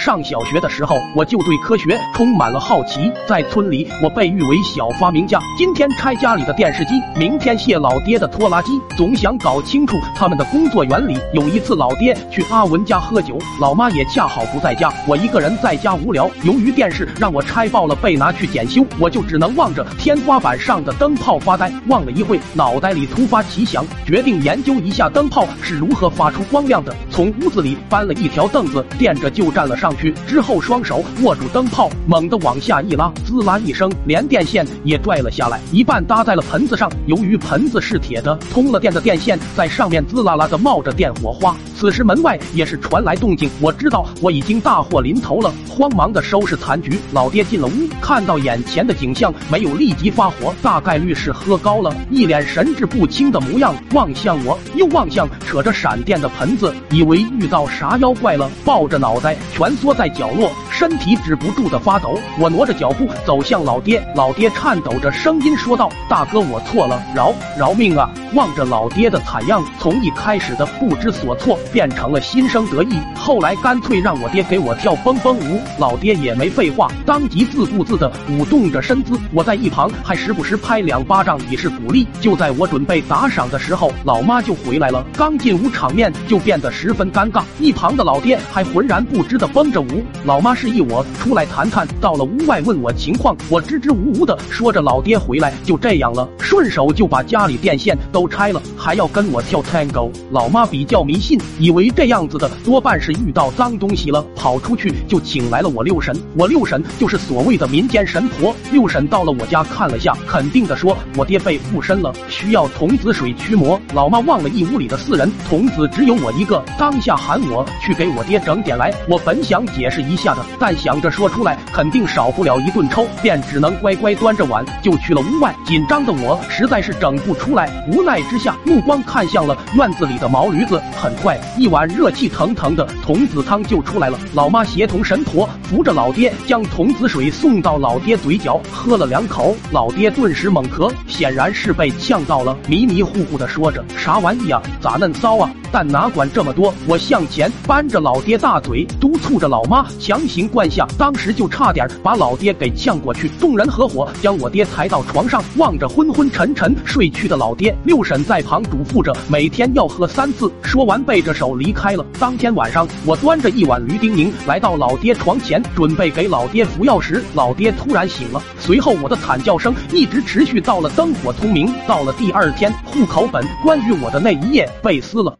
上小学的时候，我就对科学充满了好奇。在村里，我被誉为小发明家。今天拆家里的电视机，明天卸老爹的拖拉机，总想搞清楚他们的工作原理。有一次，老爹去阿文家喝酒，老妈也恰好不在家，我一个人在家无聊。由于电视让我拆爆了，被拿去检修，我就只能望着天花板上的灯泡发呆。望了一会，脑袋里突发奇想，决定研究一下灯泡是如何发出光亮的。从屋子里搬了一条凳子，垫着就站了上去。之后双手握住灯泡，猛地往下一拉，滋啦一声，连电线也拽了下来，一半搭在了盆子上。由于盆子是铁的，通了电的电线在上面滋啦啦的冒着电火花。此时门外也是传来动静，我知道我已经大祸临头了，慌忙的收拾残局。老爹进了屋，看到眼前的景象，没有立即发火，大概率是喝高了，一脸神志不清的模样，望向我，又望向扯着闪电的盆子，以为遇到啥妖怪了，抱着脑袋蜷缩在角落，身体止不住的发抖。我挪着脚步走向老爹，老爹颤抖着声音说道：“大哥，我错了，饶饶命啊！”望着老爹的惨样，从一开始的不知所措。变成了心生得意，后来干脆让我爹给我跳蹦蹦舞，老爹也没废话，当即自顾自的舞动着身姿。我在一旁还时不时拍两巴掌以示鼓励。就在我准备打赏的时候，老妈就回来了。刚进屋，场面就变得十分尴尬。一旁的老爹还浑然不知的绷着舞。老妈是示意我出来谈谈，到了屋外问我情况，我支支吾吾的说着老爹回来就这样了，顺手就把家里电线都拆了，还要跟我跳 tango。老妈比较迷信。以为这样子的多半是遇到脏东西了，跑出去就请来了我六婶。我六婶就是所谓的民间神婆。六婶到了我家看了下，肯定的说，我爹被附身了，需要童子水驱魔。老妈望了一屋里的四人，童子只有我一个，当下喊我去给我爹整点来。我本想解释一下的，但想着说出来肯定少不了一顿抽，便只能乖乖端着碗就去了屋外。紧张的我实在是整不出来，无奈之下，目光看向了院子里的毛驴子，很快。一碗热气腾腾的童子汤就出来了。老妈协同神婆扶着老爹，将童子水送到老爹嘴角，喝了两口，老爹顿时猛咳，显然是被呛到了，迷迷糊糊的说着：“啥玩意啊，咋嫩骚啊？”但哪管这么多，我向前扳着老爹大嘴，督促着老妈强行灌下，当时就差点把老爹给呛过去。众人合伙将我爹抬到床上，望着昏昏沉沉睡去的老爹，六婶在旁嘱咐着每天要喝三次。说完，背着手离开了。当天晚上，我端着一碗驴丁宁来到老爹床前，准备给老爹服药时，老爹突然醒了。随后，我的惨叫声一直持续到了灯火通明。到了第二天，户口本关于我的那一页被撕了。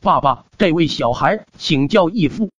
爸爸，这位小孩请叫义父。